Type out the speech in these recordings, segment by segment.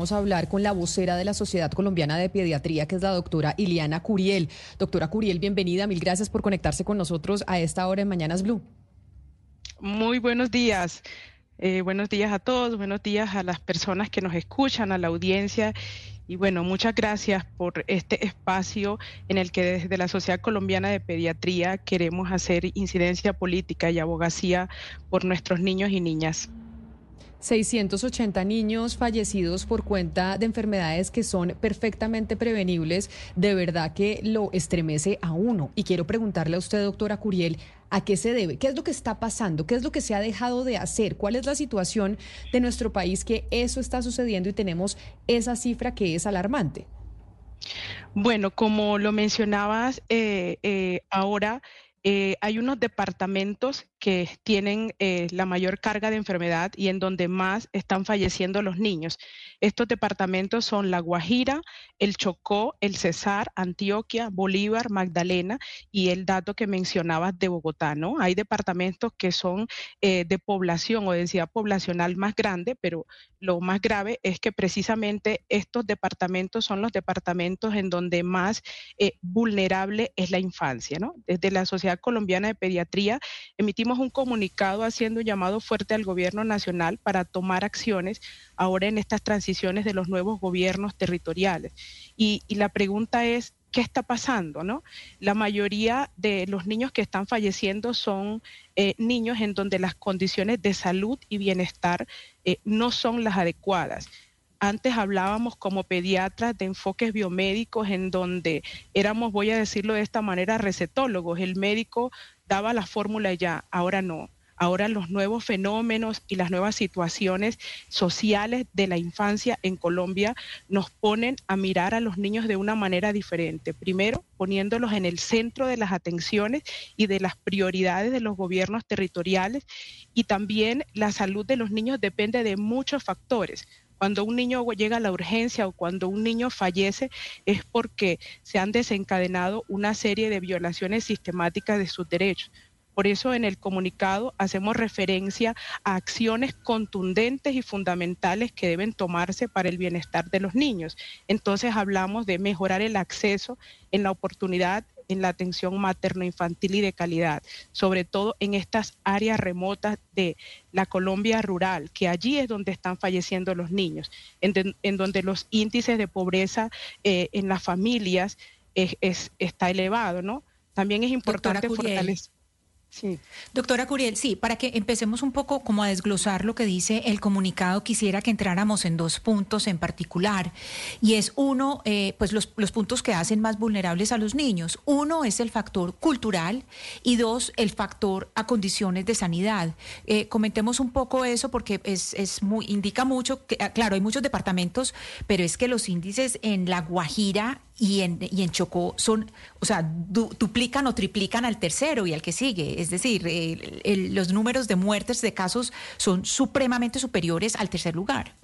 Vamos a hablar con la vocera de la Sociedad Colombiana de Pediatría, que es la doctora Iliana Curiel. Doctora Curiel, bienvenida. Mil gracias por conectarse con nosotros a esta hora en Mañanas Blue. Muy buenos días. Eh, buenos días a todos, buenos días a las personas que nos escuchan, a la audiencia. Y bueno, muchas gracias por este espacio en el que desde la Sociedad Colombiana de Pediatría queremos hacer incidencia política y abogacía por nuestros niños y niñas. 680 niños fallecidos por cuenta de enfermedades que son perfectamente prevenibles, de verdad que lo estremece a uno. Y quiero preguntarle a usted, doctora Curiel, ¿a qué se debe? ¿Qué es lo que está pasando? ¿Qué es lo que se ha dejado de hacer? ¿Cuál es la situación de nuestro país que eso está sucediendo y tenemos esa cifra que es alarmante? Bueno, como lo mencionabas eh, eh, ahora, eh, hay unos departamentos que tienen eh, la mayor carga de enfermedad y en donde más están falleciendo los niños. Estos departamentos son La Guajira, el Chocó, el Cesar, Antioquia, Bolívar, Magdalena y el dato que mencionabas de Bogotá, ¿no? Hay departamentos que son eh, de población o densidad poblacional más grande, pero lo más grave es que precisamente estos departamentos son los departamentos en donde más vulnerable es la infancia, ¿no? Desde la sociedad Colombiana de Pediatría, emitimos un comunicado haciendo un llamado fuerte al gobierno nacional para tomar acciones ahora en estas transiciones de los nuevos gobiernos territoriales. Y, la pregunta es, ¿qué está pasando? ¿no? La mayoría de los niños que están falleciendo son eh, niños en donde las condiciones de salud y bienestar eh, no son las adecuadas. Antes hablábamos como pediatras de enfoques biomédicos en donde éramos, voy a decirlo de esta manera, recetólogos. El médico daba la fórmula ya, ahora no. Ahora los nuevos fenómenos y las nuevas situaciones sociales de la infancia en Colombia nos ponen a mirar a los niños de una manera diferente. Primero, poniéndolos en el centro de las atenciones y de las prioridades de los gobiernos territoriales. Y también la salud de los niños depende de muchos factores cuando un niño llega a la urgencia o cuando un niño fallece es porque se han desencadenado una serie de violaciones sistemáticas de sus derechos. Por eso en el comunicado hacemos referencia a acciones contundentes y fundamentales que deben tomarse para el bienestar de los niños. Entonces hablamos de mejorar el acceso en la oportunidad en la atención materno-infantil y de calidad, sobre todo en estas áreas remotas de la Colombia rural, que allí es donde están falleciendo los niños, en, donde los índices de pobreza eh, en las familias es, está elevado, ¿no? También es importante fortalecer. Sí. Doctora Curiel, sí, para que empecemos un poco como a desglosar lo que dice el comunicado, quisiera que entráramos en dos puntos en particular. Y es uno, eh, pues los, puntos que hacen más vulnerables a los niños. Uno es el factor cultural y dos, el factor a condiciones de sanidad. Eh, comentemos un poco eso porque es, es muy, indica mucho, que, ah, claro, hay muchos departamentos, pero es que los índices en La Guajira y en, y en Chocó son, o sea, duplican o triplican al tercero y al que sigue. Es decir, los números de muertes de casos son supremamente superiores al tercer lugar.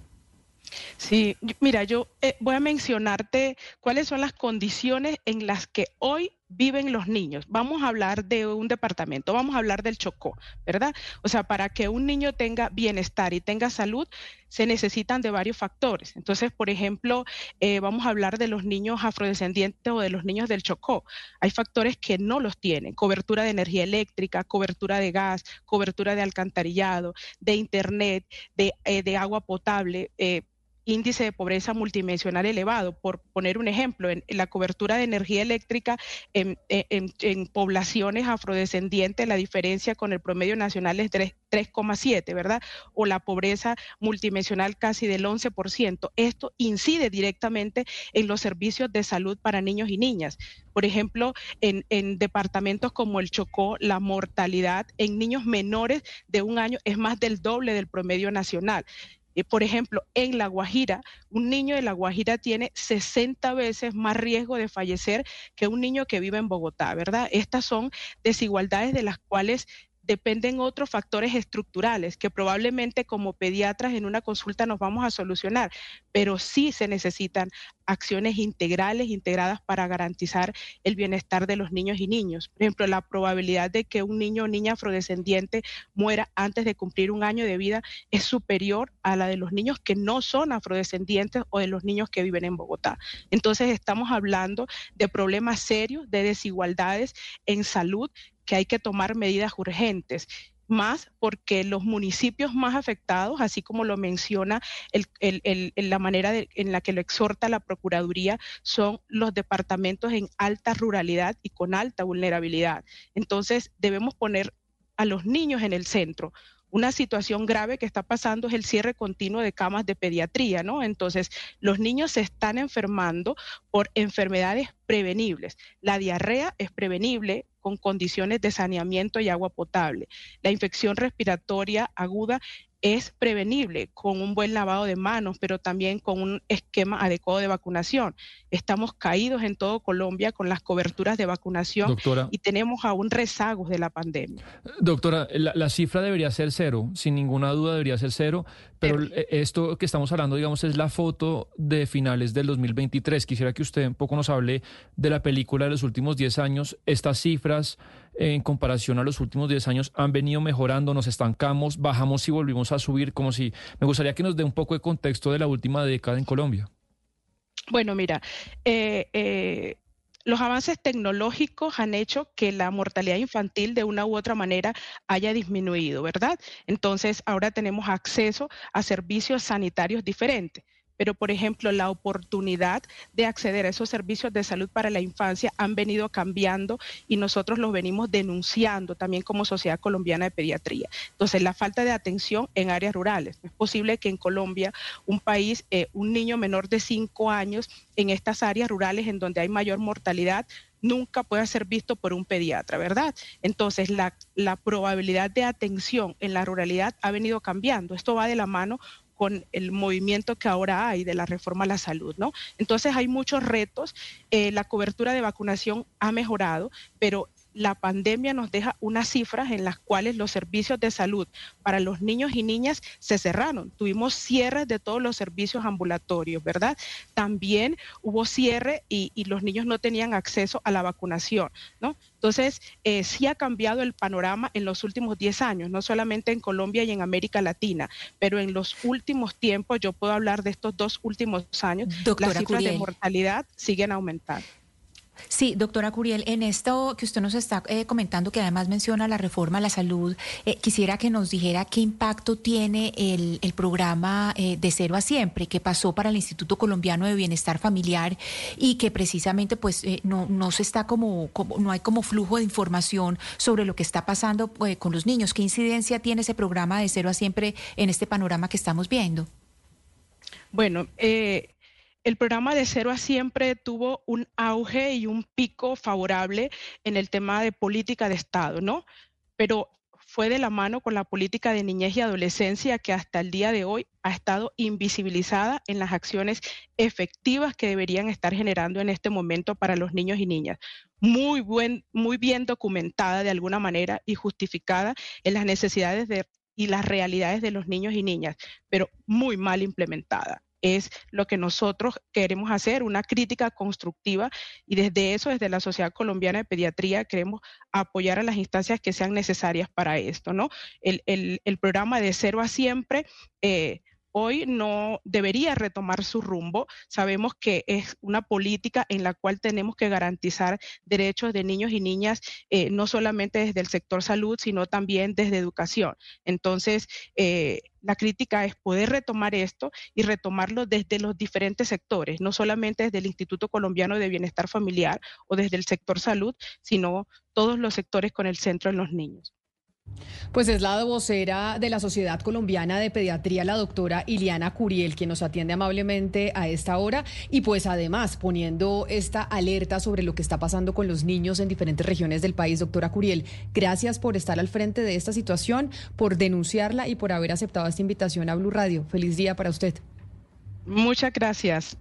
Sí, mira, yo eh, voy a mencionarte cuáles son las condiciones en las que hoy viven los niños. Vamos a hablar de un departamento, vamos a hablar del Chocó, ¿verdad? O sea, para que un niño tenga bienestar y tenga salud, se necesitan de varios factores. Entonces, por ejemplo, eh, vamos a hablar de los niños afrodescendientes o de los niños del Chocó. Hay factores que no los tienen, cobertura de energía eléctrica, cobertura de gas, cobertura de alcantarillado, de internet, de, eh, agua potable. Eh, índice de pobreza multidimensional elevado. Por poner un ejemplo, en, la cobertura de energía eléctrica en, poblaciones afrodescendientes, la diferencia con el promedio nacional es 3,7, ¿verdad? O la pobreza multidimensional casi del 11%. Esto incide directamente en los servicios de salud para niños y niñas. Por ejemplo, en, en departamentos como el Chocó, la mortalidad en niños menores de un año es más del doble del promedio nacional. Eh, por ejemplo, en La Guajira, un niño de La Guajira tiene 60 veces más riesgo de fallecer que un niño que vive en Bogotá, ¿verdad? Estas son desigualdades de las cuales dependen otros factores estructurales que probablemente como pediatras en una consulta nos vamos a solucionar, pero sí se necesitan acciones integrales, integradas para garantizar el bienestar de los niños y niños. Por ejemplo, la probabilidad de que un niño o niña afrodescendiente muera antes de cumplir un año de vida es superior a la de los niños que no son afrodescendientes o de los niños que viven en Bogotá. Entonces, estamos hablando de problemas serios, de desigualdades en salud que hay que tomar medidas urgentes más porque los municipios más afectados, así como lo menciona la manera en la que lo exhorta la Procuraduría, son los departamentos en alta ruralidad y con alta vulnerabilidad. Entonces, debemos poner a los niños en el centro. Una situación grave que está pasando es el cierre continuo de camas de pediatría, ¿no? Entonces, los niños se están enfermando por enfermedades prevenibles. La diarrea es prevenible, con condiciones de saneamiento y agua potable. La infección respiratoria aguda es prevenible con un buen lavado de manos, pero también con un esquema adecuado de vacunación. Estamos caídos en todo Colombia con las coberturas de vacunación y tenemos aún rezagos de la pandemia. Doctora, la, cifra debería ser cero, sin ninguna duda debería ser cero, pero esto que estamos hablando, digamos, es la foto de finales del 2023. Quisiera que usted un poco nos hable de la película de los últimos 10 años. Estas cifras en comparación a los últimos 10 años han venido mejorando, nos estancamos, bajamos y volvimos a subir, como si me gustaría que nos dé un poco de contexto de la última década en Colombia. Bueno, mira, eh, eh, los avances tecnológicos han hecho que la mortalidad infantil de una u otra manera haya disminuido, ¿verdad? Entonces, ahora tenemos acceso a servicios sanitarios diferentes pero por ejemplo la oportunidad de acceder a esos servicios de salud para la infancia han venido cambiando y nosotros los venimos denunciando también como Sociedad Colombiana de Pediatría. Entonces, la falta de atención en áreas rurales. Es posible que en Colombia, un país, eh, un niño menor de cinco años en estas áreas rurales en donde hay mayor mortalidad, nunca pueda ser visto por un pediatra, ¿verdad? Entonces, la, la, probabilidad de atención en la ruralidad ha venido cambiando. Esto va de la mano con el movimiento que ahora hay de la reforma a la salud, ¿no? Entonces hay muchos retos, eh, la cobertura de vacunación ha mejorado, pero la pandemia nos deja unas cifras en las cuales los servicios de salud para los niños y niñas se cerraron. Tuvimos cierres de todos los servicios ambulatorios, ¿verdad? También hubo cierre y, los niños no tenían acceso a la vacunación, ¿no? Entonces, eh, sí ha cambiado el panorama en los últimos 10 años, no solamente en Colombia y en América Latina, pero en los últimos tiempos, yo puedo hablar de estos dos últimos años, las cifras de mortalidad siguen aumentando. Sí, doctora Curiel, en esto que usted nos está eh, comentando, que además menciona la reforma a la salud, eh, quisiera que nos dijera qué impacto tiene el, programa eh, de cero a siempre que pasó para el Instituto Colombiano de Bienestar Familiar y que precisamente pues no, no se está como, como, no hay como flujo de información sobre lo que está pasando con los niños. ¿Qué incidencia tiene ese programa de cero a siempre en este panorama que estamos viendo? Bueno, eh, el programa de cero a siempre tuvo un auge y un pico favorable en el tema de política de Estado, ¿no? Pero fue de la mano con la política de niñez y adolescencia que hasta el día de hoy ha estado invisibilizada en las acciones efectivas que deberían estar generando en este momento para los niños y niñas. Muy, buen, muy bien documentada de alguna manera y justificada en las necesidades y las realidades de los niños y niñas, pero muy mal implementada es lo que nosotros queremos hacer, una crítica constructiva y desde eso, desde la Sociedad Colombiana de Pediatría, queremos apoyar a las instancias que sean necesarias para esto, ¿no? El, programa de cero a siempre eh, hoy no debería retomar su rumbo. Sabemos que es una política en la cual tenemos que garantizar derechos de niños y niñas, eh, no solamente desde el sector salud, sino también desde educación. Entonces, eh, la crítica es poder retomar esto y retomarlo desde los diferentes sectores, no solamente desde el Instituto Colombiano de Bienestar Familiar o desde el sector salud, sino todos los sectores con el centro en los niños. Pues es la vocera de la Sociedad Colombiana de Pediatría, la doctora Iliana Curiel, quien nos atiende amablemente a esta hora y pues además poniendo esta alerta sobre lo que está pasando con los niños en diferentes regiones del país. Doctora Curiel, gracias por estar al frente de esta situación, por denunciarla y por haber aceptado esta invitación a Blue Radio. Feliz día para usted. Muchas gracias.